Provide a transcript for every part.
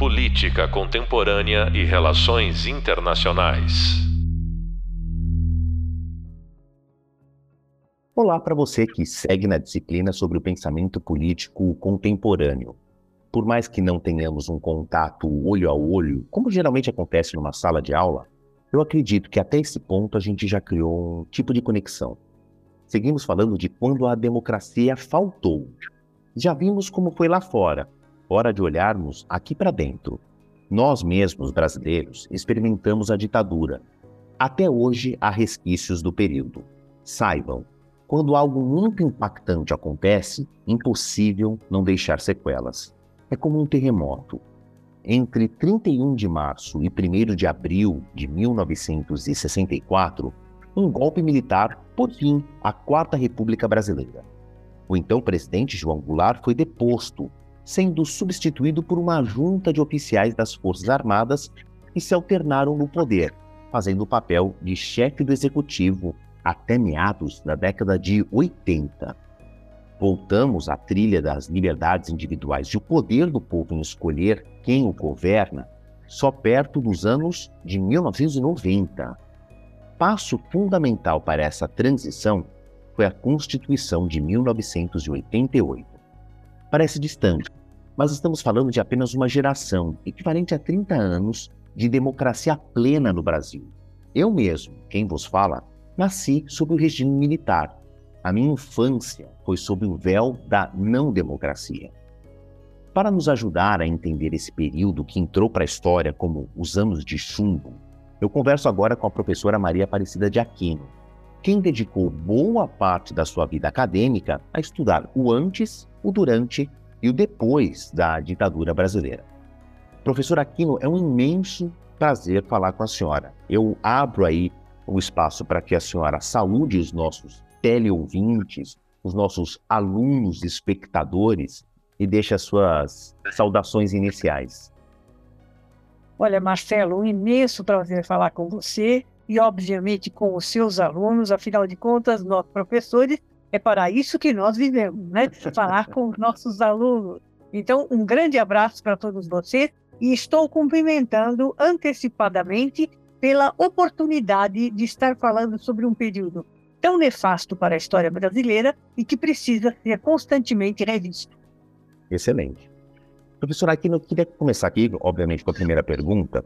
Política Contemporânea e Relações Internacionais. Olá para você que segue na disciplina sobre o pensamento político contemporâneo. Por mais que não tenhamos um contato olho a olho, como geralmente acontece numa sala de aula, eu acredito que até esse ponto a gente já criou um tipo de conexão. Seguimos falando de quando a democracia faltou. Já vimos como foi lá fora, hora de olharmos aqui para dentro. Nós mesmos, brasileiros, experimentamos a ditadura. Até hoje há resquícios do período. Saibam, quando algo muito impactante acontece, impossível não deixar sequelas. É como um terremoto. Entre 31 de março e 1 de abril de 1964, um golpe militar pôs fim à Quarta República Brasileira. O então presidente João Goulart foi deposto sendo substituído por uma junta de oficiais das Forças Armadas que se alternaram no poder, fazendo o papel de chefe do executivo até meados da década de 80. Voltamos à trilha das liberdades individuais e o poder do povo em escolher quem o governa só perto dos anos de 1990. Passo fundamental para essa transição foi a Constituição de 1988. Parece distante, mas estamos falando de apenas uma geração, equivalente a 30 anos de democracia plena no Brasil. Eu mesmo, quem vos fala, nasci sob o regime militar. A minha infância foi sob o véu da não democracia. Para nos ajudar a entender esse período que entrou para a história como os anos de chumbo, eu converso agora com a professora Maria Aparecida de Aquino, quem dedicou boa parte da sua vida acadêmica a estudar o antes, o durante e o depois da ditadura brasileira. Professor Aquino, é um imenso prazer falar com a senhora. Eu abro aí o espaço para que a senhora saúde os nossos teleouvintes, os nossos alunos espectadores e deixe as suas saudações iniciais. Olha, Marcelo, um imenso prazer falar com você e, obviamente, com os seus alunos, afinal de contas, nós professores, é para isso que nós vivemos, né? Falar com os nossos alunos. Então, um grande abraço para todos vocês e estou cumprimentando antecipadamente pela oportunidade de estar falando sobre um período tão nefasto para a história brasileira e que precisa ser constantemente revisto. Excelente. Professor Aquino, eu queria começar aqui, obviamente, com a primeira pergunta,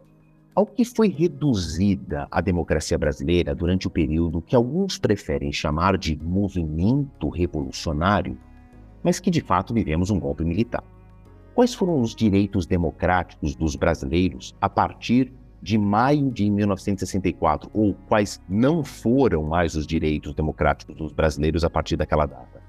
ao que foi reduzida a democracia brasileira durante o período que alguns preferem chamar de movimento revolucionário, mas que de fato vivemos um golpe militar. Quais foram os direitos democráticos dos brasileiros a partir de maio de 1964, ou quais não foram mais os direitos democráticos dos brasileiros a partir daquela data?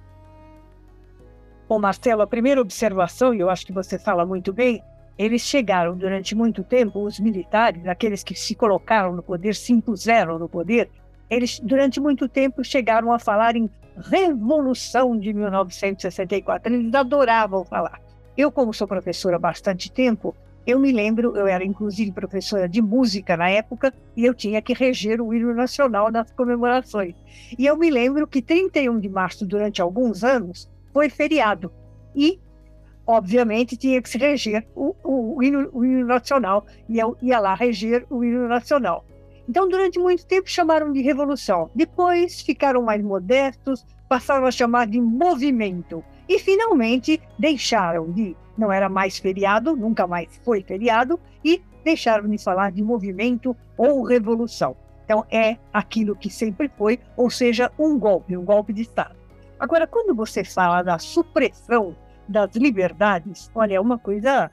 Bom, Marcelo, a primeira observação, e eu acho que você fala muito bem, eles chegaram durante muito tempo, os militares, aqueles que se colocaram no poder, se impuseram no poder, eles durante muito tempo chegaram a falar em Revolução de 1964. Eles adoravam falar. Eu, como sou professora há bastante tempo, eu me lembro, eu era inclusive professora de música na época, e eu tinha que reger o hino nacional nas comemorações. E eu me lembro que 31 de março, durante alguns anos, foi feriado. E obviamente tinha que se reger o, o, o, hino, o hino, nacional, eu ia lá reger o hino nacional. Então, durante muito tempo, chamaram de revolução. Depois ficaram mais modestos, passaram a chamar de movimento. E, finalmente, deixaram de. Não era mais feriado, nunca mais foi feriado, e deixaram de falar de movimento ou revolução. Então, é aquilo que sempre foi, ou seja, um golpe, um golpe de Estado. Agora, quando você fala da supressão das liberdades, olha, é uma coisa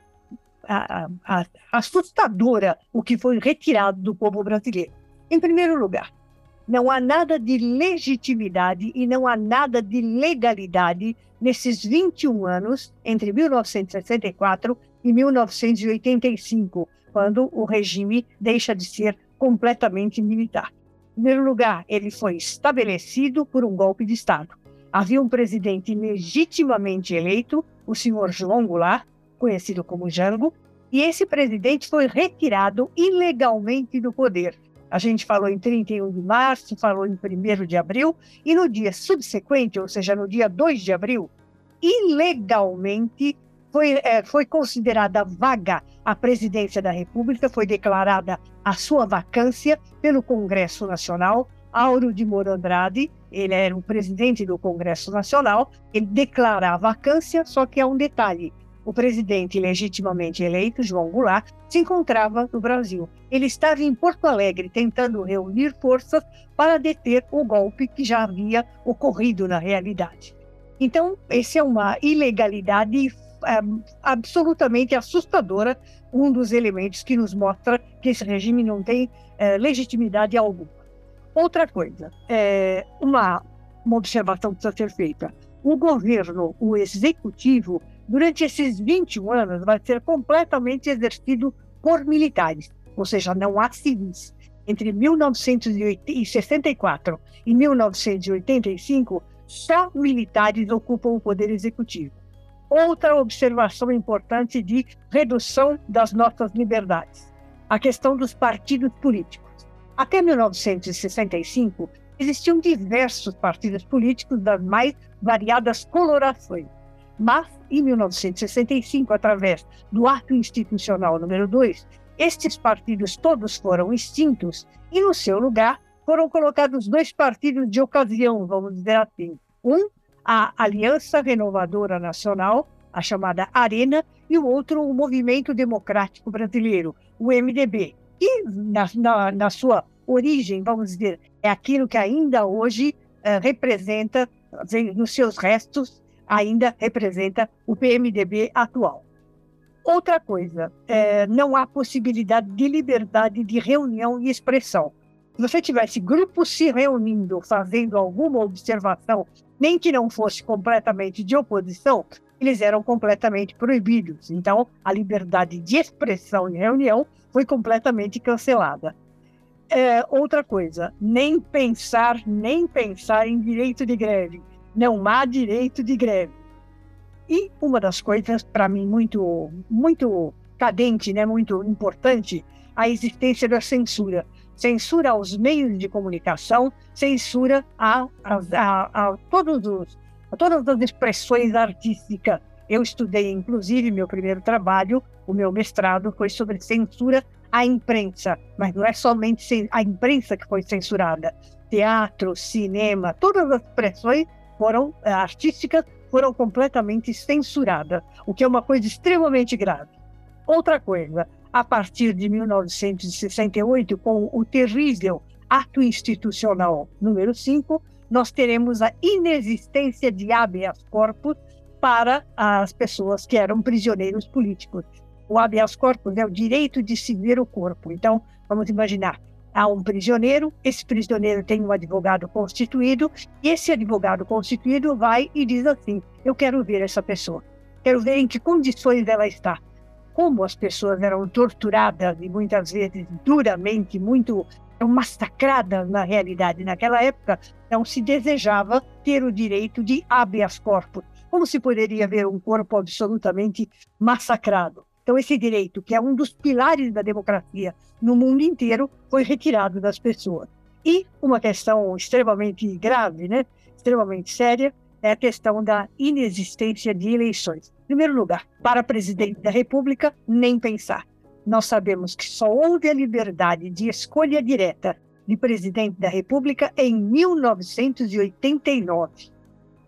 a, a, assustadora o que foi retirado do povo brasileiro. Em primeiro lugar, não há nada de legitimidade e não há nada de legalidade nesses 21 anos, entre 1964 e 1985, quando o regime deixa de ser completamente militar. Em primeiro lugar, ele foi estabelecido por um golpe de Estado. Havia um presidente legitimamente eleito, o senhor João Goulart, conhecido como Jango, e esse presidente foi retirado ilegalmente do poder. A gente falou em 31 de março, falou em 1 de abril, e no dia subsequente, ou seja, no dia 2 de abril, ilegalmente foi, é, foi considerada vaga a presidência da República, foi declarada a sua vacância pelo Congresso Nacional. Auro de Moura Andrade, ele era o presidente do Congresso Nacional, ele declara a vacância, só que há um detalhe: o presidente legitimamente eleito, João Goulart, se encontrava no Brasil. Ele estava em Porto Alegre tentando reunir forças para deter o golpe que já havia ocorrido na realidade. Então, essa é uma ilegalidade é, absolutamente assustadora, um dos elementos que nos mostra que esse regime não tem é, legitimidade alguma. Outra coisa, é, uma, uma observação que precisa ser feita. O governo, o executivo, durante esses 21 anos, vai ser completamente exercido por militares, ou seja, não há civis. Entre 1964 e 1985, só militares ocupam o poder executivo. Outra observação importante de redução das nossas liberdades: a questão dos partidos políticos. Até 1965, existiam diversos partidos políticos das mais variadas colorações. Mas, em 1965, através do Ato Institucional número 2, estes partidos todos foram extintos e, no seu lugar, foram colocados dois partidos de ocasião, vamos dizer assim. Um, a Aliança Renovadora Nacional, a chamada Arena, e o outro, o Movimento Democrático Brasileiro, o MDB, que, na, na, na sua origem, vamos dizer, é aquilo que ainda hoje uh, representa, nos seus restos, ainda representa o PMDB atual. Outra coisa, é, não há possibilidade de liberdade de reunião e expressão. Se você tivesse grupos se reunindo, fazendo alguma observação, nem que não fosse completamente de oposição, eles eram completamente proibidos. Então, a liberdade de expressão e reunião foi completamente cancelada. É, outra coisa, nem pensar, nem pensar em direito de greve. Não há direito de greve. E uma das coisas, para mim, muito, muito cadente, né, muito importante, a existência da censura. Censura aos meios de comunicação, censura a, a, a, a todos os, a todas as expressões artísticas. Eu estudei, inclusive, meu primeiro trabalho, o meu mestrado, foi sobre censura à imprensa, mas não é somente a imprensa que foi censurada. Teatro, cinema, todas as expressões foram eh, artísticas foram completamente censuradas, o que é uma coisa extremamente grave. Outra coisa, a partir de 1968, com o terrível Ato Institucional número 5, nós teremos a inexistência de habeas corpus para as pessoas que eram prisioneiros políticos. O habeas corpus é o direito de se ver o corpo. Então, vamos imaginar, há um prisioneiro, esse prisioneiro tem um advogado constituído, e esse advogado constituído vai e diz assim: Eu quero ver essa pessoa, quero ver em que condições ela está. Como as pessoas eram torturadas e muitas vezes duramente, muito massacradas na realidade naquela época, não se desejava ter o direito de habeas corpus. Como se poderia ver um corpo absolutamente massacrado? Então, esse direito, que é um dos pilares da democracia no mundo inteiro, foi retirado das pessoas. E uma questão extremamente grave, né, extremamente séria, é a questão da inexistência de eleições. Em primeiro lugar, para presidente da República, nem pensar. Nós sabemos que só houve a liberdade de escolha direta de presidente da República em 1989.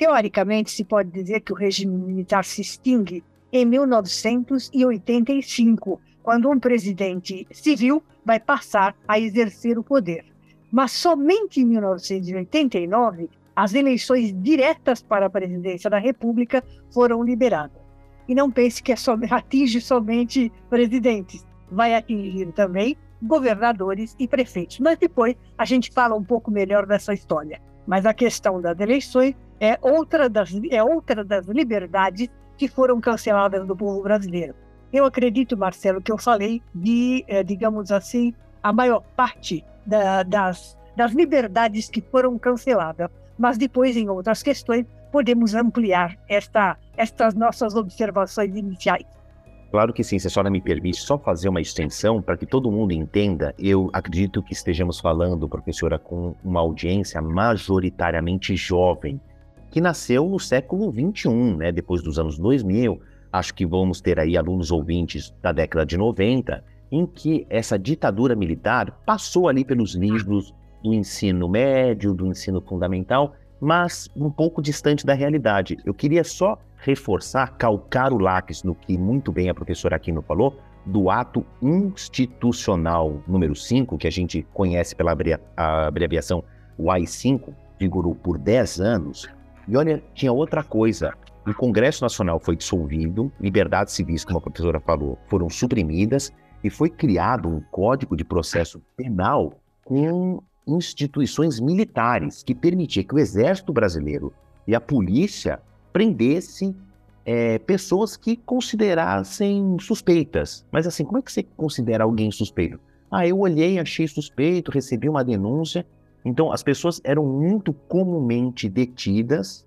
Teoricamente, se pode dizer que o regime militar se extingue em 1985, quando um presidente civil vai passar a exercer o poder. Mas somente em 1989 as eleições diretas para a presidência da República foram liberadas. E não pense que é atinge somente presidentes, vai atingir também governadores e prefeitos. Mas depois a gente fala um pouco melhor dessa história. Mas a questão das eleições é outra das, é outra das liberdades que foram canceladas do povo brasileiro. Eu acredito, Marcelo, que eu falei de, eh, digamos assim, a maior parte da, das, das liberdades que foram canceladas. Mas depois, em outras questões, podemos ampliar esta, estas nossas observações iniciais. Claro que sim, se a senhora me permite só fazer uma extensão para que todo mundo entenda, eu acredito que estejamos falando, professora, com uma audiência majoritariamente jovem, que nasceu no século XXI, né, depois dos anos 2000, acho que vamos ter aí alunos ouvintes da década de 90, em que essa ditadura militar passou ali pelos livros do ensino médio, do ensino fundamental, mas um pouco distante da realidade. Eu queria só reforçar, calcar o lápis no que muito bem a professora Aquino falou, do ato institucional número 5, que a gente conhece pela abreviação o AI-5, vigorou por 10 anos. E olha, tinha outra coisa. O Congresso Nacional foi dissolvido, liberdades civis, como a professora falou, foram suprimidas e foi criado um código de processo penal com instituições militares que permitia que o exército brasileiro e a polícia prendessem é, pessoas que considerassem suspeitas. Mas assim, como é que você considera alguém suspeito? Ah, eu olhei, achei suspeito, recebi uma denúncia. Então, as pessoas eram muito comumente detidas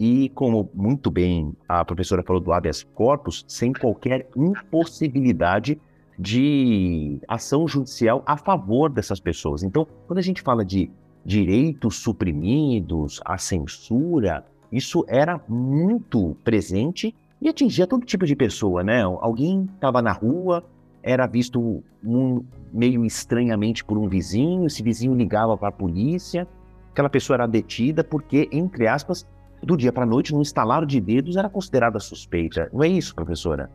e, como muito bem a professora falou do habeas corpus, sem qualquer impossibilidade de ação judicial a favor dessas pessoas. Então, quando a gente fala de direitos suprimidos, a censura, isso era muito presente e atingia todo tipo de pessoa, né? Alguém estava na rua, era visto um, meio estranhamente por um vizinho, esse vizinho ligava para a polícia, aquela pessoa era detida porque, entre aspas, do dia para a noite, num estalar de dedos, era considerada suspeita. Não é isso, professora?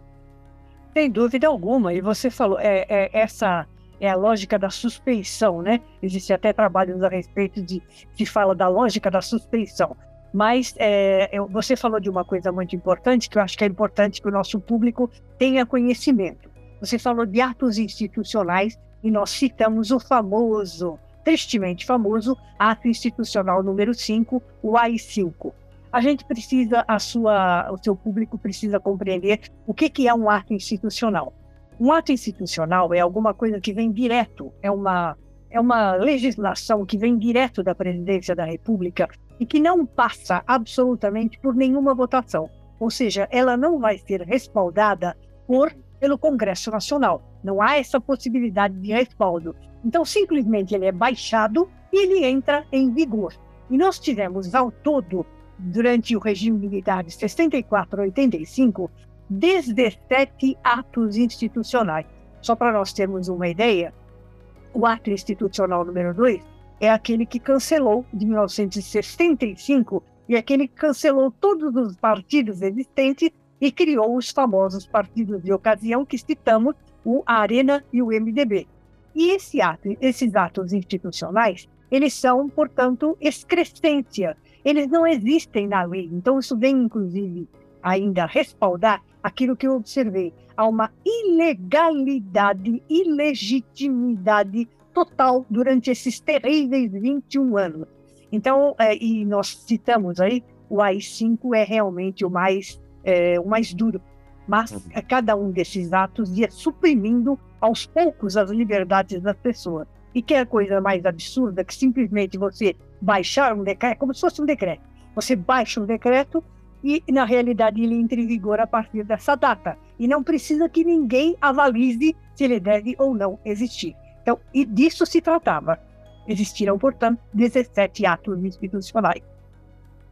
Sem dúvida alguma. E você falou, é, é, essa é a lógica da suspeição, né? Existem até trabalhos a respeito de se fala da lógica da suspeição. Mas é, você falou de uma coisa muito importante, que eu acho que é importante que o nosso público tenha conhecimento. Você falou de atos institucionais e nós citamos o famoso, tristemente famoso, ato institucional número 5, o AI-5 a gente precisa, a sua, o seu público precisa compreender o que, que é um ato institucional. Um ato institucional é alguma coisa que vem direto, é uma, é uma legislação que vem direto da presidência da República e que não passa absolutamente por nenhuma votação. Ou seja, ela não vai ser respaldada por pelo Congresso Nacional. Não há essa possibilidade de respaldo. Então, simplesmente ele é baixado e ele entra em vigor. E nós tivemos ao todo durante o regime militar de 64 a 85, 17 atos institucionais. Só para nós termos uma ideia, o ato institucional número 2 é aquele que cancelou, de 1965, e aquele que cancelou todos os partidos existentes e criou os famosos partidos de ocasião que citamos, o Arena e o MDB. E esse ato, esses atos institucionais, eles são, portanto, excrescência eles não existem na lei. Então, isso vem, inclusive, ainda respaldar aquilo que eu observei. Há uma ilegalidade, ilegitimidade total durante esses terríveis 21 anos. Então, é, e nós citamos aí, o AI-5 é realmente o mais, é, o mais duro. Mas uhum. cada um desses atos ia suprimindo aos poucos as liberdades das pessoas. E que é a coisa mais absurda que simplesmente você baixar um decreto, é como se fosse um decreto. Você baixa um decreto e, na realidade, ele entra em vigor a partir dessa data. E não precisa que ninguém avalize se ele deve ou não existir. Então, e disso se tratava. Existiram, portanto, 17 atos institucionais.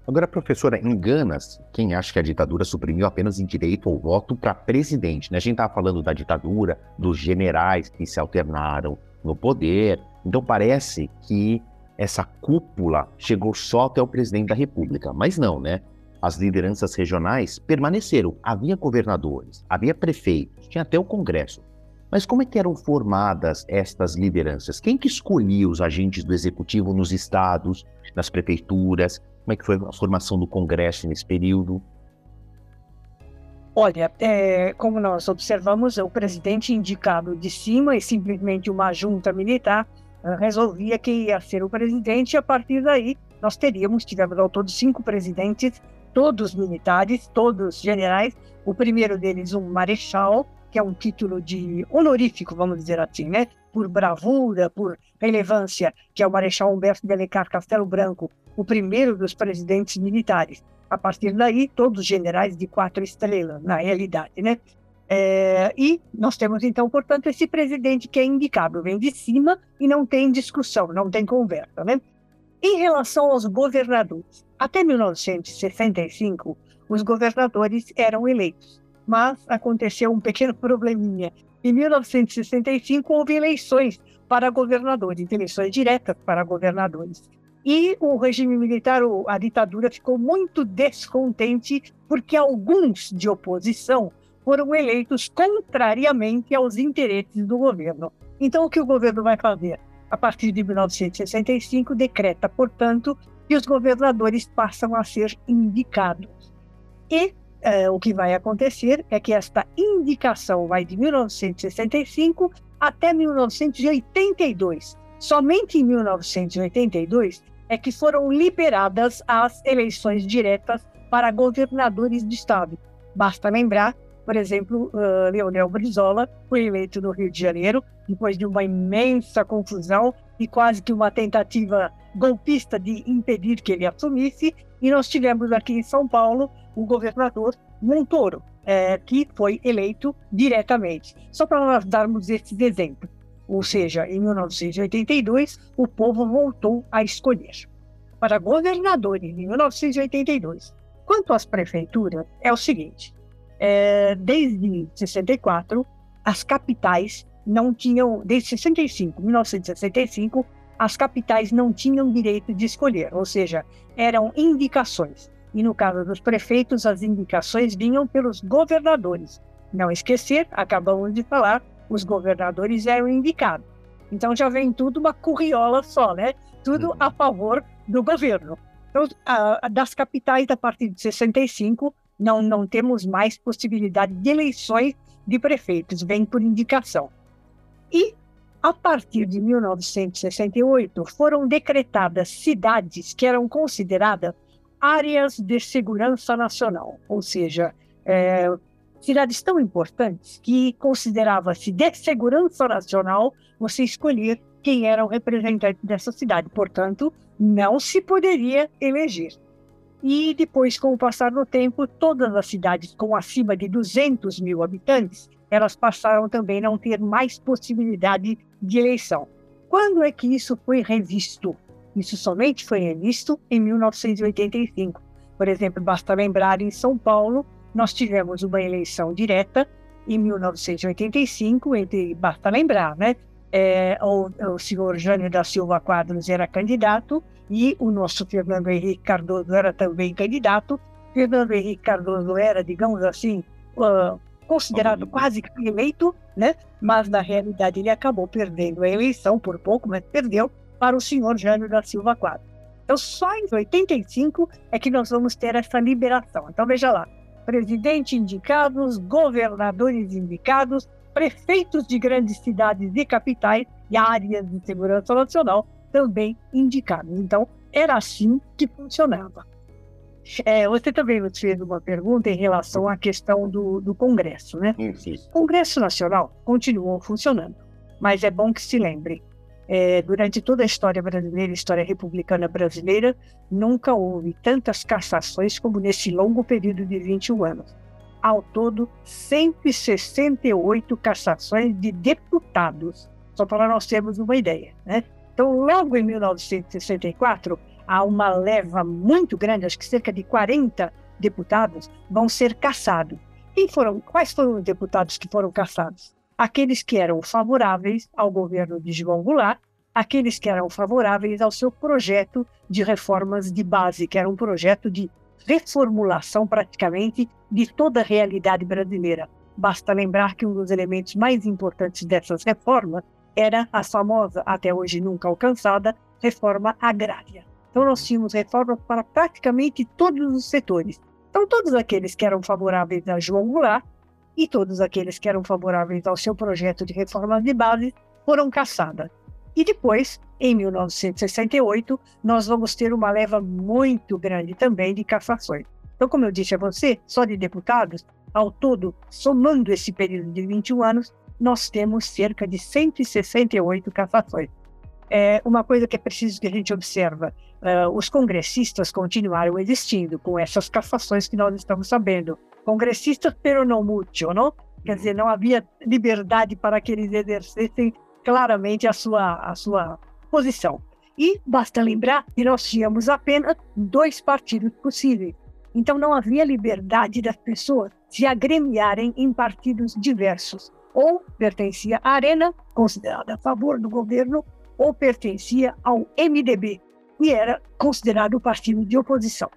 Agora, professora, engana-se quem acha que a ditadura suprimiu apenas em direito ao voto para presidente. Né? A gente estava falando da ditadura, dos generais que se alternaram no poder. Então, parece que essa cúpula chegou só até o presidente da República. Mas não, né? As lideranças regionais permaneceram. Havia governadores, havia prefeitos, tinha até o Congresso. Mas como é que eram formadas estas lideranças? Quem que escolhia os agentes do executivo nos estados, nas prefeituras? Como é que foi a formação do Congresso nesse período? Olha, é, como nós observamos, o presidente indicado de cima e simplesmente uma junta militar resolvia que ia ser o presidente, e a partir daí nós teríamos, tivemos ao todo cinco presidentes, todos militares, todos generais, o primeiro deles um marechal, que é um título de honorífico, vamos dizer assim, né? Por bravura, por relevância, que é o Marechal Humberto de Alencar Castelo Branco, o primeiro dos presidentes militares. A partir daí, todos generais de quatro estrelas, na realidade, né? É, e nós temos, então, portanto, esse presidente que é indicado, vem de cima e não tem discussão, não tem conversa. Né? Em relação aos governadores, até 1965, os governadores eram eleitos. Mas aconteceu um pequeno probleminha. Em 1965 houve eleições para governadores, eleições diretas para governadores. E o regime militar, a ditadura, ficou muito descontente porque alguns de oposição foram eleitos contrariamente aos interesses do governo. Então, o que o governo vai fazer? A partir de 1965, decreta, portanto, que os governadores passam a ser indicados. E é, o que vai acontecer é que esta indicação vai de 1965 até 1982. Somente em 1982 é que foram liberadas as eleições diretas para governadores de estado. Basta lembrar, por exemplo, uh, Leonel Brizola foi eleito no Rio de Janeiro depois de uma imensa confusão e quase que uma tentativa golpista de impedir que ele assumisse. E nós tivemos aqui em São Paulo o governador Montoro, é, que foi eleito diretamente. Só para nós darmos esse exemplo. Ou seja, em 1982, o povo voltou a escolher. Para governadores, em 1982. Quanto às prefeituras, é o seguinte: é, desde 64, as capitais não tinham, desde 65, 1965, as capitais não tinham direito de escolher, ou seja, eram indicações. E no caso dos prefeitos, as indicações vinham pelos governadores. Não esquecer, acabamos de falar, os governadores eram indicados. Então já vem tudo uma curriola só, né? Tudo uhum. a favor do governo. Então, a, a, das capitais, a partir de 65, não, não temos mais possibilidade de eleições de prefeitos, vem por indicação. E, a partir de 1968, foram decretadas cidades que eram consideradas áreas de segurança nacional, ou seja, é, cidades tão importantes que considerava-se de segurança nacional você escolher quem era o representante dessa cidade. Portanto, não se poderia eleger. E depois, com o passar do tempo, todas as cidades com acima de 200 mil habitantes, elas passaram também a não ter mais possibilidade de eleição. Quando é que isso foi revisto? Isso somente foi revisto em 1985. Por exemplo, basta lembrar em São Paulo, nós tivemos uma eleição direta em 1985, entre, basta lembrar, né? É, o, o senhor Jânio da Silva Quadros era candidato e o nosso Fernando Henrique Cardoso era também candidato. Fernando Henrique Cardoso era, digamos assim, uh, considerado quase eleito, né? Mas na realidade ele acabou perdendo a eleição por pouco, mas perdeu para o senhor Jânio da Silva Quadros. Então, só em 85 é que nós vamos ter essa liberação. Então, veja lá: presidente indicados, governadores indicados, prefeitos de grandes cidades e capitais e áreas de segurança nacional também indicados. Então, era assim que funcionava. É, você também nos fez uma pergunta em relação à questão do, do Congresso, né? O Congresso Nacional continuou funcionando, mas é bom que se lembre, é, durante toda a história brasileira, história republicana brasileira, nunca houve tantas cassações como nesse longo período de 21 anos. Ao todo, 168 cassações de deputados, só para nós termos uma ideia. Né? Então, logo em 1964, há uma leva muito grande, acho que cerca de 40 deputados vão ser cassados. Quem foram, quais foram os deputados que foram cassados? Aqueles que eram favoráveis ao governo de João Goulart, aqueles que eram favoráveis ao seu projeto de reformas de base, que era um projeto de reformulação praticamente de toda a realidade brasileira. Basta lembrar que um dos elementos mais importantes dessas reformas era a famosa, até hoje nunca alcançada, reforma agrária. Então, nós tínhamos reformas para praticamente todos os setores. Então, todos aqueles que eram favoráveis a João Goulart e todos aqueles que eram favoráveis ao seu projeto de reforma de base foram caçadas. E depois, em 1968, nós vamos ter uma leva muito grande também de cassações. Então, como eu disse a você, só de deputados, ao todo, somando esse período de 21 anos, nós temos cerca de 168 cassações. É uma coisa que é preciso que a gente observa, uh, os congressistas continuaram existindo com essas cassações que nós estamos sabendo congressistas, pero não muito, não? Quer dizer, não havia liberdade para que eles exercessem claramente a sua, a sua posição. E basta lembrar que nós tínhamos apenas dois partidos possíveis. Então não havia liberdade das pessoas se agremiarem em partidos diversos. Ou pertencia à Arena, considerada a favor do governo, ou pertencia ao MDB, que era considerado o partido de oposição.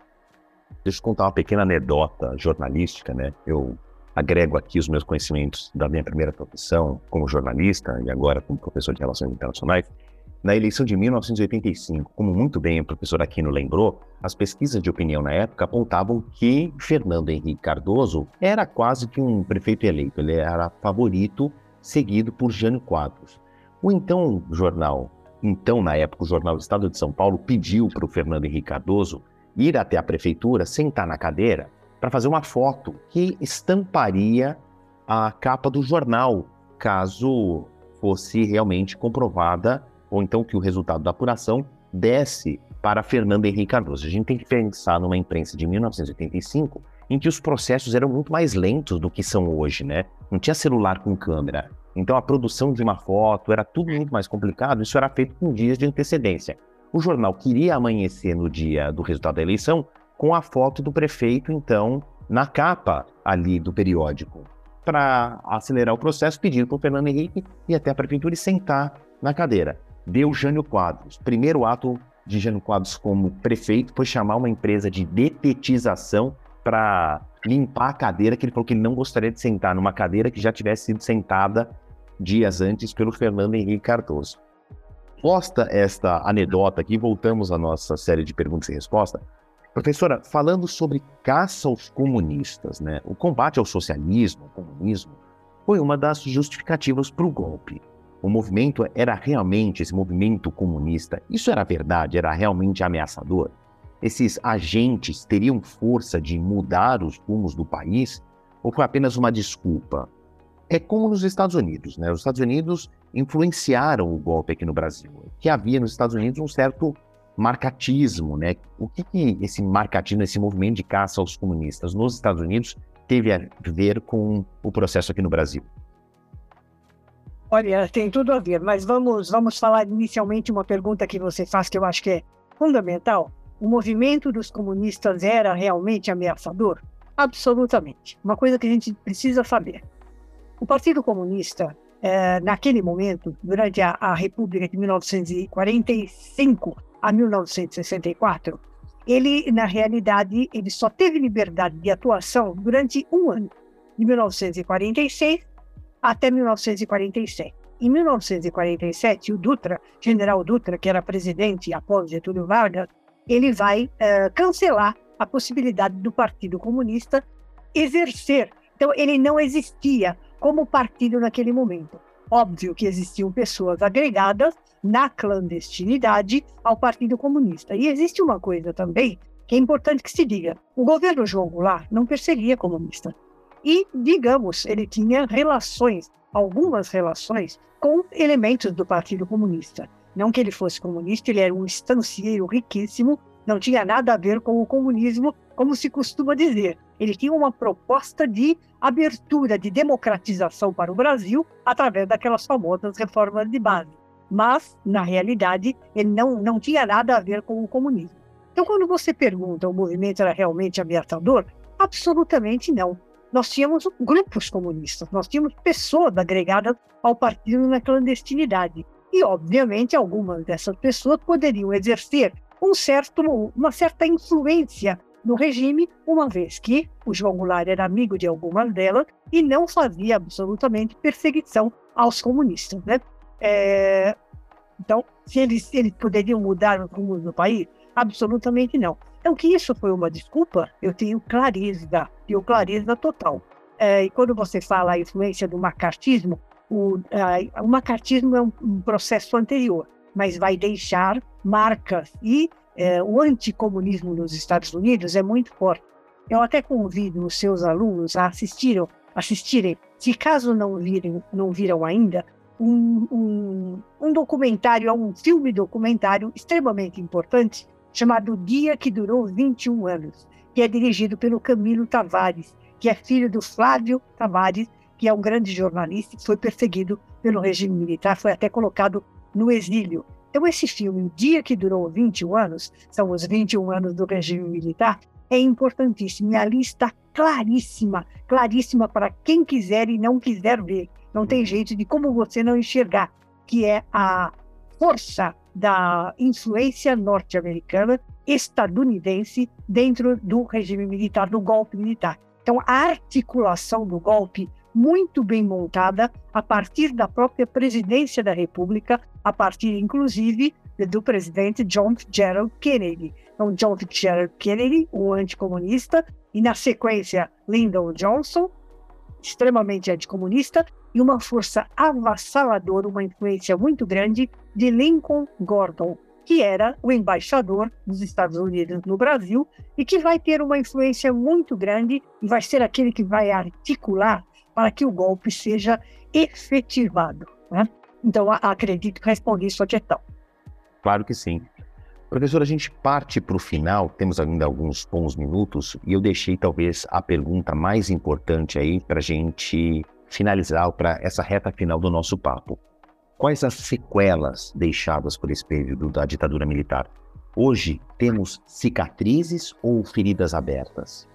Deixa eu contar uma pequena anedota jornalística, né? Eu agrego aqui os meus conhecimentos da minha primeira profissão como jornalista e agora como professor de Relações Internacionais. Na eleição de 1985, como muito bem o professor Aquino lembrou, as pesquisas de opinião na época apontavam que Fernando Henrique Cardoso era quase que um prefeito eleito, ele era favorito, seguido por Jânio Quadros. O então jornal, então na época o jornal Estado de São Paulo, pediu para o Fernando Henrique Cardoso ir até a prefeitura, sentar na cadeira, para fazer uma foto que estamparia a capa do jornal, caso fosse realmente comprovada ou então que o resultado da apuração desse para Fernando Henrique Cardoso. A gente tem que pensar numa imprensa de 1985 em que os processos eram muito mais lentos do que são hoje, né? Não tinha celular com câmera. Então a produção de uma foto era tudo muito mais complicado, isso era feito com dias de antecedência. O jornal queria amanhecer no dia do resultado da eleição com a foto do prefeito, então, na capa ali do periódico. Para acelerar o processo, pediram para o Fernando Henrique ir até a prefeitura e sentar na cadeira deu Jânio Quadros. Primeiro ato de Jânio Quadros como prefeito foi chamar uma empresa de detetização para limpar a cadeira, que ele falou que ele não gostaria de sentar numa cadeira que já tivesse sido sentada dias antes pelo Fernando Henrique Cardoso. Posta esta anedota aqui, voltamos à nossa série de perguntas e respostas. Professora, falando sobre caça aos comunistas, né? O combate ao socialismo, ao comunismo, foi uma das justificativas para o golpe o movimento era realmente esse movimento comunista. Isso era verdade, era realmente ameaçador. Esses agentes teriam força de mudar os rumos do país ou foi apenas uma desculpa? É como nos Estados Unidos, né? Os Estados Unidos influenciaram o golpe aqui no Brasil, que havia nos Estados Unidos um certo marcatismo, né? O que, que esse marcatismo, esse movimento de caça aos comunistas nos Estados Unidos teve a ver com o processo aqui no Brasil? Olha, tem tudo a ver, mas vamos, vamos falar inicialmente uma pergunta que você faz que eu acho que é fundamental. O movimento dos comunistas era realmente ameaçador? Absolutamente. Uma coisa que a gente precisa saber. O Partido Comunista, é, naquele momento, durante a, a República de 1945 a 1964, ele, na realidade, ele só teve liberdade de atuação durante um ano, de 1946 até 1947. Em 1947, o Dutra, general Dutra, que era presidente após Getúlio Vargas, ele vai uh, cancelar a possibilidade do Partido Comunista exercer. Então, ele não existia como partido naquele momento. Óbvio que existiam pessoas agregadas na clandestinidade ao Partido Comunista. E existe uma coisa também que é importante que se diga: o governo João Goulart não perseguia comunista. E, digamos, ele tinha relações, algumas relações, com elementos do Partido Comunista. Não que ele fosse comunista, ele era um estancieiro riquíssimo, não tinha nada a ver com o comunismo, como se costuma dizer. Ele tinha uma proposta de abertura, de democratização para o Brasil através daquelas famosas reformas de base. Mas, na realidade, ele não, não tinha nada a ver com o comunismo. Então, quando você pergunta o movimento era realmente ameaçador, absolutamente não nós tínhamos grupos comunistas, nós tínhamos pessoas agregadas ao partido na clandestinidade. E, obviamente, algumas dessas pessoas poderiam exercer um certo, uma certa influência no regime, uma vez que o João Goulart era amigo de algumas delas e não fazia absolutamente perseguição aos comunistas. Né? É... Então, se eles, eles poderiam mudar os rumos do país, absolutamente não. Então, que isso foi uma desculpa, eu tenho clareza, tenho clareza total. É, e quando você fala a influência do macartismo, o, é, o macartismo é um, um, processo anterior, mas vai deixar marcas. E é, o anticomunismo nos Estados Unidos é muito forte. Eu até convido os seus alunos a assistirem, assistirem se caso não, virem, não viram ainda, um, um, um documentário, um filme documentário extremamente importante chamado Dia que Durou 21 Anos, que é dirigido pelo Camilo Tavares, que é filho do Flávio Tavares, que é um grande jornalista foi perseguido pelo regime militar, foi até colocado no exílio. Então, esse filme, O Dia que Durou 21 Anos, são os 21 anos do regime militar, é importantíssimo. E ali está claríssima, claríssima para quem quiser e não quiser ver. Não tem jeito de como você não enxergar, que é a força da influência norte-americana, estadunidense, dentro do regime militar, do golpe militar. Então, a articulação do golpe, muito bem montada, a partir da própria presidência da República, a partir, inclusive, do presidente John Gerald Kennedy. Então, John Gerald Kennedy, o anticomunista, e na sequência, Lyndon Johnson, extremamente anticomunista, e uma força avassaladora, uma influência muito grande de Lincoln Gordon, que era o embaixador dos Estados Unidos no Brasil e que vai ter uma influência muito grande e vai ser aquele que vai articular para que o golpe seja efetivado. Né? Então, acredito que respondi sua questão. Claro que sim. Professor, a gente parte para o final, temos ainda alguns bons minutos, e eu deixei talvez a pergunta mais importante aí para a gente finalizar para essa reta final do nosso papo. Quais as sequelas deixadas por esse período da ditadura militar? Hoje temos cicatrizes ou feridas abertas?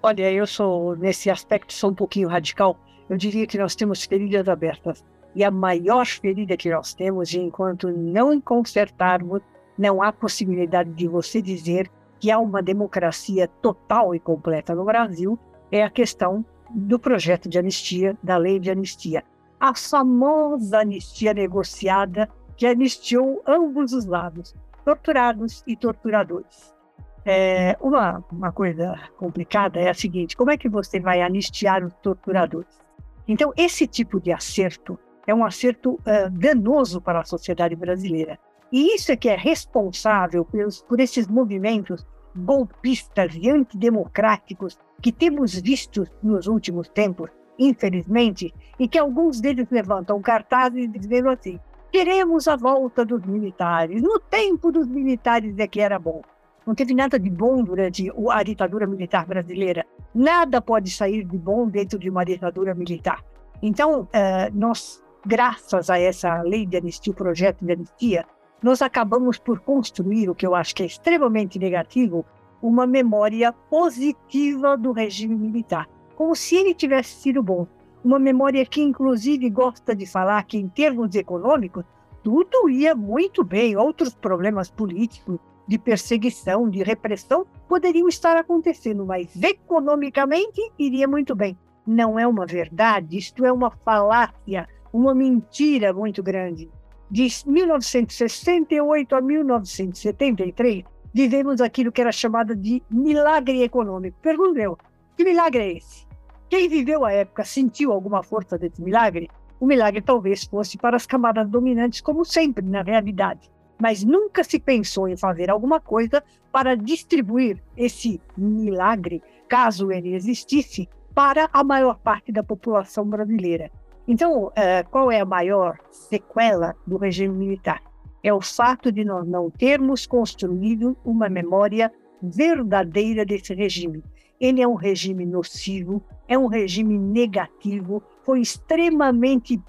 Olha, eu sou nesse aspecto sou um pouquinho radical. Eu diria que nós temos feridas abertas. E a maior ferida que nós temos, enquanto não consertarmos, não há possibilidade de você dizer que há uma democracia total e completa no Brasil, é a questão do projeto de anistia, da lei de anistia. A famosa anistia negociada que anistiou ambos os lados, torturados e torturadores. É, uma, uma coisa complicada é a seguinte: como é que você vai anistiar os torturadores? Então, esse tipo de acerto é um acerto uh, danoso para a sociedade brasileira. E isso é que é responsável pelos, por esses movimentos golpistas e antidemocráticos que temos visto nos últimos tempos, infelizmente, e que alguns deles levantam cartazes dizendo assim: queremos a volta dos militares. No tempo dos militares é que era bom. Não teve nada de bom durante a ditadura militar brasileira. Nada pode sair de bom dentro de uma ditadura militar. Então, uh, nós, graças a essa lei de anistia, o projeto de anistia, nós acabamos por construir o que eu acho que é extremamente negativo, uma memória positiva do regime militar, como se ele tivesse sido bom. Uma memória que, inclusive, gosta de falar que, em termos econômicos, tudo ia muito bem. Outros problemas políticos, de perseguição, de repressão, poderiam estar acontecendo, mas economicamente iria muito bem. Não é uma verdade, isto é uma falácia, uma mentira muito grande. De 1968 a 1973, vivemos aquilo que era chamado de milagre econômico. Pergunto eu, que milagre é esse? Quem viveu a época sentiu alguma força desse milagre? O milagre talvez fosse para as camadas dominantes, como sempre na realidade. Mas nunca se pensou em fazer alguma coisa para distribuir esse milagre, caso ele existisse, para a maior parte da população brasileira. Então, uh, qual é a maior sequela do regime militar? é o fato de nós não termos construído uma memória verdadeira desse regime. Ele é um regime nocivo, é um regime negativo, foi extremamente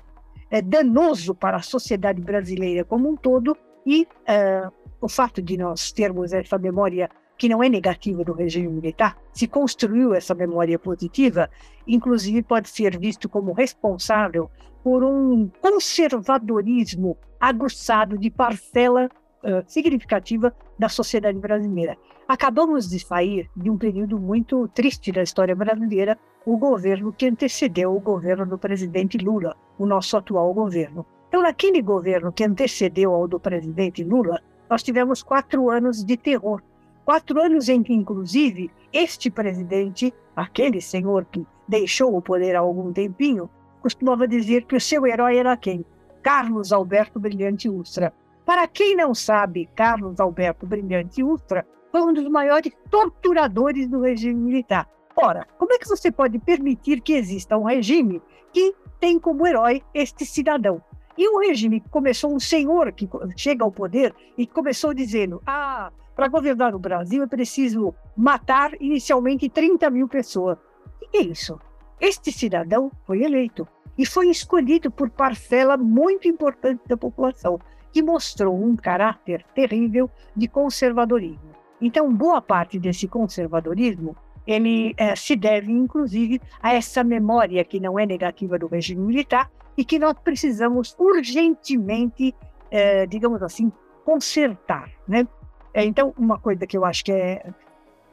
é, danoso para a sociedade brasileira como um todo, e uh, o fato de nós termos essa memória que não é negativa do regime militar, se construiu essa memória positiva, inclusive pode ser visto como responsável por um conservadorismo aguçado de parcela uh, significativa da sociedade brasileira. Acabamos de sair de um período muito triste da história brasileira, o governo que antecedeu o governo do presidente Lula, o nosso atual governo. Então, naquele governo que antecedeu ao do presidente Lula, nós tivemos quatro anos de terror. Quatro anos em que, inclusive, este presidente, aquele senhor que deixou o poder há algum tempinho, costumava dizer que o seu herói era quem? Carlos Alberto Brilhante Ustra. Para quem não sabe, Carlos Alberto Brilhante Ustra foi um dos maiores torturadores do regime militar. Ora, como é que você pode permitir que exista um regime que tem como herói este cidadão? E um regime começou, um senhor que chega ao poder e começou dizendo: ah, para governar o Brasil é preciso matar inicialmente 30 mil pessoas. O que é isso? Este cidadão foi eleito e foi escolhido por parcela muito importante da população, que mostrou um caráter terrível de conservadorismo. Então, boa parte desse conservadorismo ele é, se deve, inclusive, a essa memória que não é negativa do regime militar e que nós precisamos urgentemente, é, digamos assim, consertar, né? É, então, uma coisa que eu acho que é,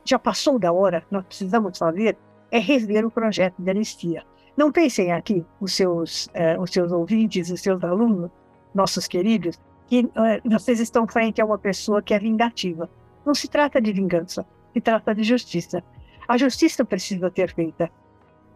já passou da hora, nós precisamos fazer, é rever o projeto de anistia. Não pensem aqui, os seus, é, os seus ouvintes, os seus alunos, nossos queridos, que é, vocês estão frente a uma pessoa que é vingativa. Não se trata de vingança, se trata de justiça. A justiça precisa ser feita.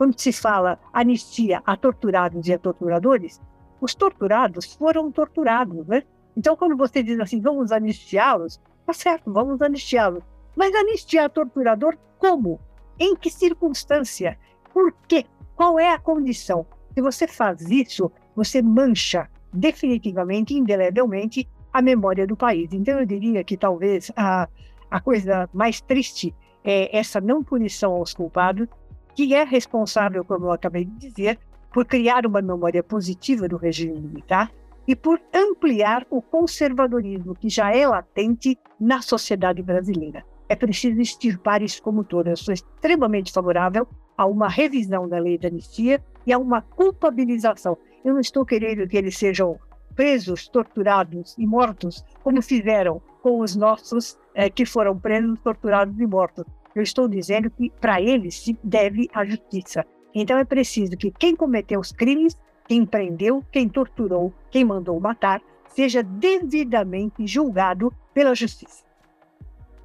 Quando se fala anistia a torturados e a torturadores, os torturados foram torturados, né? Então, quando você diz assim, vamos anistiá-los, tá certo, vamos anistiá-los. Mas anistiar torturador como? Em que circunstância? Por quê? Qual é a condição? Se você faz isso, você mancha definitivamente, indelevelmente, a memória do país. Então, eu diria que talvez a, a coisa mais triste é, essa não punição aos culpados, que é responsável, como eu acabei de dizer, por criar uma memória positiva do regime militar e por ampliar o conservadorismo que já é latente na sociedade brasileira. É preciso extirpar isso como todo. Eu sou extremamente favorável a uma revisão da lei da anistia e a uma culpabilização. Eu não estou querendo que eles sejam presos, torturados e mortos, como fizeram com os nossos é, que foram presos, torturados e mortos. Eu estou dizendo que para eles se deve a justiça. Então é preciso que quem cometeu os crimes, quem prendeu, quem torturou, quem mandou matar, seja devidamente julgado pela justiça.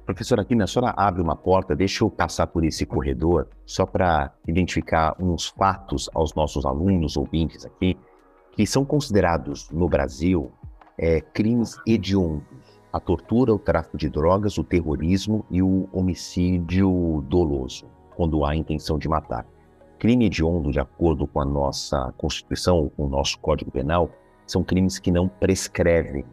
Professora Aquina, a senhora abre uma porta, deixa eu passar por esse corredor, só para identificar uns fatos aos nossos alunos, ouvintes aqui, que são considerados no Brasil é, crimes hediondos a tortura, o tráfico de drogas, o terrorismo e o homicídio doloso, quando há intenção de matar. Crime hediondo, de acordo com a nossa Constituição, com o nosso Código Penal, são crimes que não prescrevem.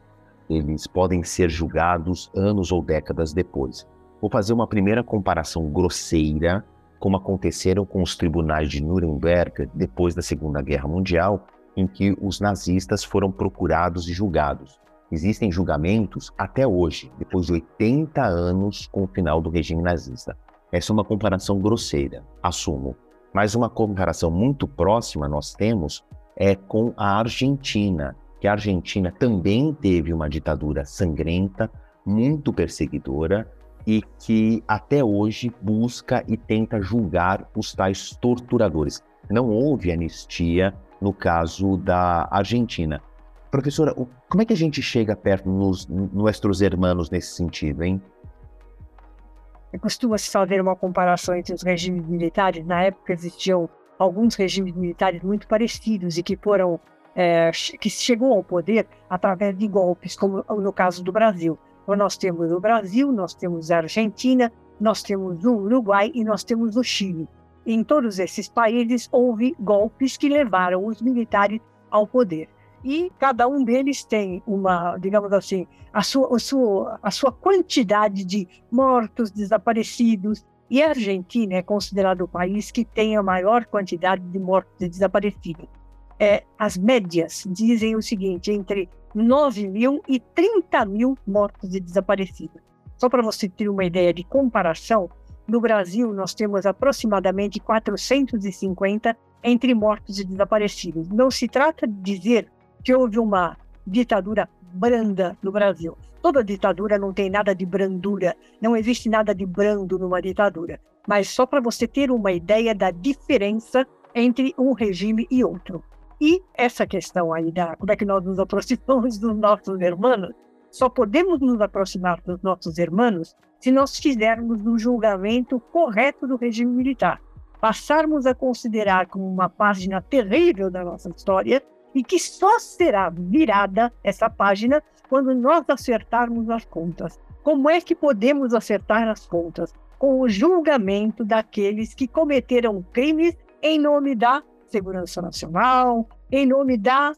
Eles podem ser julgados anos ou décadas depois. Vou fazer uma primeira comparação grosseira, como aconteceram com os tribunais de Nuremberg depois da Segunda Guerra Mundial, em que os nazistas foram procurados e julgados. Existem julgamentos até hoje, depois de 80 anos com o final do regime nazista. Essa é uma comparação grosseira, assumo. Mas uma comparação muito próxima nós temos é com a Argentina, que a Argentina também teve uma ditadura sangrenta, muito perseguidora e que até hoje busca e tenta julgar os tais torturadores. Não houve anistia no caso da Argentina. Professora, como é que a gente chega perto dos nossos hermanos nesse sentido, hein? Costuma-se fazer uma comparação entre os regimes militares. Na época existiam alguns regimes militares muito parecidos e que foram é, que chegou ao poder através de golpes, como no caso do Brasil. Então, nós temos o Brasil, nós temos a Argentina, nós temos o Uruguai e nós temos o Chile. Em todos esses países houve golpes que levaram os militares ao poder e cada um deles tem uma, digamos assim, a sua, a sua, a sua quantidade de mortos, desaparecidos. E a Argentina é considerado o país que tem a maior quantidade de mortos e desaparecidos. É, as médias dizem o seguinte: entre 9 mil e 30 mil mortos e desaparecidos. Só para você ter uma ideia de comparação, no Brasil nós temos aproximadamente 450 entre mortos e desaparecidos. Não se trata de dizer que houve uma ditadura branda no Brasil. Toda ditadura não tem nada de brandura, não existe nada de brando numa ditadura. Mas só para você ter uma ideia da diferença entre um regime e outro. E essa questão aí da como é que nós nos aproximamos dos nossos irmãos, só podemos nos aproximar dos nossos irmãos se nós fizermos um julgamento correto do regime militar. Passarmos a considerar como uma página terrível da nossa história e que só será virada essa página quando nós acertarmos as contas. Como é que podemos acertar as contas? Com o julgamento daqueles que cometeram crimes em nome da segurança nacional, em nome da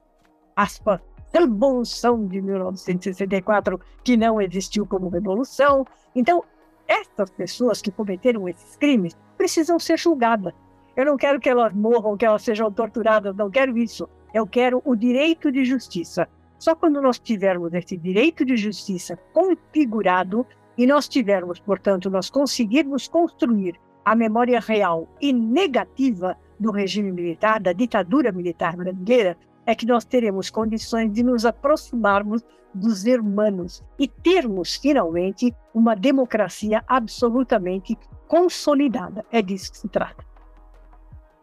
aspas, revolução de 1964, que não existiu como revolução. Então, essas pessoas que cometeram esses crimes precisam ser julgadas. Eu não quero que elas morram, que elas sejam torturadas, não quero isso. Eu quero o direito de justiça. Só quando nós tivermos esse direito de justiça configurado, e nós tivermos, portanto, nós conseguirmos construir a memória real e negativa do regime militar, da ditadura militar brasileira, é que nós teremos condições de nos aproximarmos dos hermanos e termos finalmente uma democracia absolutamente consolidada. É disso que se trata.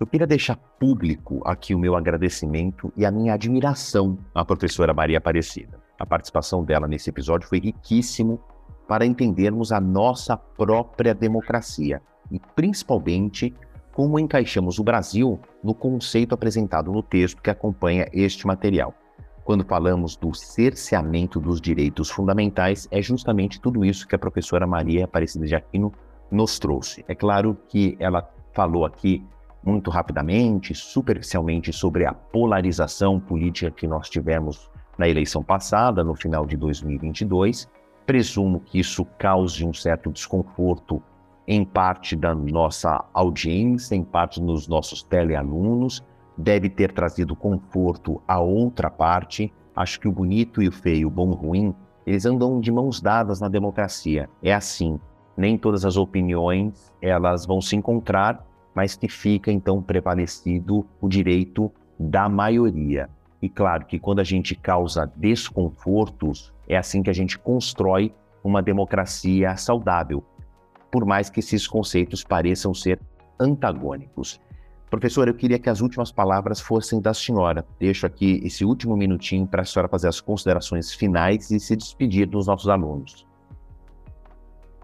Eu queria deixar público aqui o meu agradecimento e a minha admiração à professora Maria Aparecida. A participação dela nesse episódio foi riquíssimo para entendermos a nossa própria democracia e, principalmente, como encaixamos o Brasil no conceito apresentado no texto que acompanha este material. Quando falamos do cerceamento dos direitos fundamentais, é justamente tudo isso que a professora Maria Aparecida de Aquino nos trouxe. É claro que ela falou aqui muito rapidamente, superficialmente, sobre a polarização política que nós tivemos na eleição passada, no final de 2022. Presumo que isso cause um certo desconforto em parte da nossa audiência, em parte dos nossos telealunos, deve ter trazido conforto a outra parte. Acho que o bonito e o feio, o bom e o ruim, eles andam de mãos dadas na democracia. É assim. Nem todas as opiniões elas vão se encontrar mas que fica então prevalecido o direito da maioria. E claro que quando a gente causa desconfortos, é assim que a gente constrói uma democracia saudável, por mais que esses conceitos pareçam ser antagônicos. Professor, eu queria que as últimas palavras fossem da senhora. Deixo aqui esse último minutinho para a senhora fazer as considerações finais e se despedir dos nossos alunos.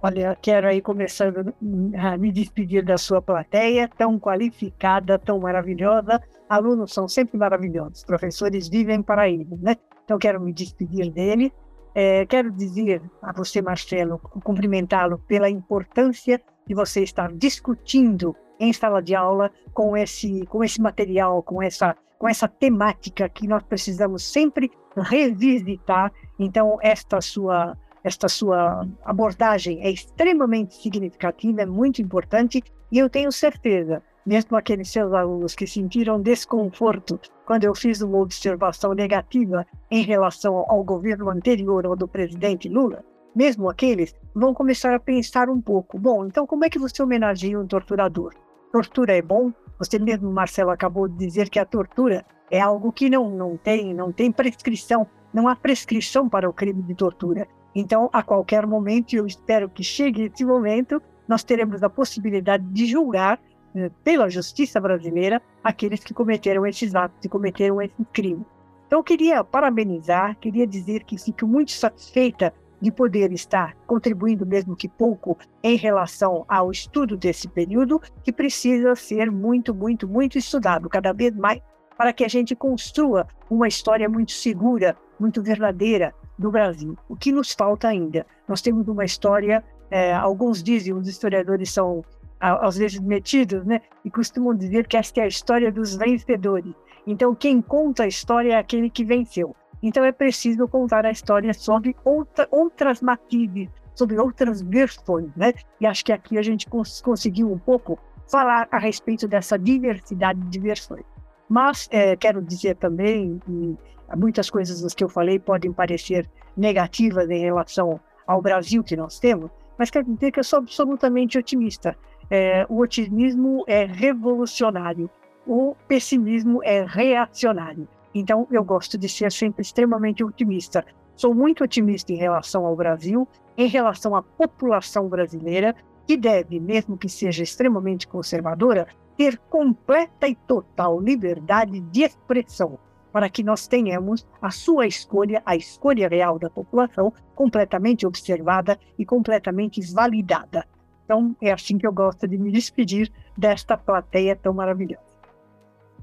Olha, quero aí começando a me despedir da sua plateia, tão qualificada, tão maravilhosa. Alunos são sempre maravilhosos, professores vivem para eles, né? Então, quero me despedir dele. É, quero dizer a você, Marcelo, cumprimentá-lo pela importância de você estar discutindo em sala de aula com esse, com esse material, com essa, com essa temática que nós precisamos sempre revisitar. Então, esta sua esta sua abordagem é extremamente significativa, é muito importante, e eu tenho certeza, mesmo aqueles seus alunos que sentiram desconforto quando eu fiz uma observação negativa em relação ao governo anterior ao do presidente Lula, mesmo aqueles vão começar a pensar um pouco: bom, então como é que você homenageia um torturador? Tortura é bom? Você mesmo, Marcelo, acabou de dizer que a tortura é algo que não, não tem não tem prescrição, não há prescrição para o crime de tortura. Então, a qualquer momento, eu espero que chegue esse momento, nós teremos a possibilidade de julgar eh, pela justiça brasileira aqueles que cometeram esses atos e cometeram esse crime. Então, eu queria parabenizar, queria dizer que fico muito satisfeita de poder estar contribuindo, mesmo que pouco, em relação ao estudo desse período, que precisa ser muito, muito, muito estudado, cada vez mais, para que a gente construa uma história muito segura, muito verdadeira, do Brasil. O que nos falta ainda? Nós temos uma história, é, alguns dizem, os historiadores são às vezes metidos, né? E costumam dizer que esta é a história dos vencedores. Então, quem conta a história é aquele que venceu. Então, é preciso contar a história sobre outra, outras matizes, sobre outras versões, né? E acho que aqui a gente cons conseguiu um pouco falar a respeito dessa diversidade de versões. Mas é, quero dizer também, e muitas coisas que eu falei podem parecer negativas em relação ao Brasil que nós temos, mas quero dizer que eu sou absolutamente otimista. É, o otimismo é revolucionário, o pessimismo é reacionário. Então, eu gosto de ser sempre extremamente otimista. Sou muito otimista em relação ao Brasil, em relação à população brasileira, que deve, mesmo que seja extremamente conservadora, ter completa e total liberdade de expressão, para que nós tenhamos a sua escolha, a escolha real da população, completamente observada e completamente validada. Então, é assim que eu gosto de me despedir desta plateia tão maravilhosa.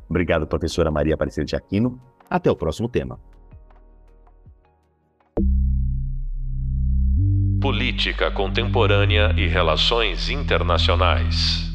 Obrigado, professora Maria Aparecida de Aquino. Até o próximo tema. Política Contemporânea e Relações Internacionais.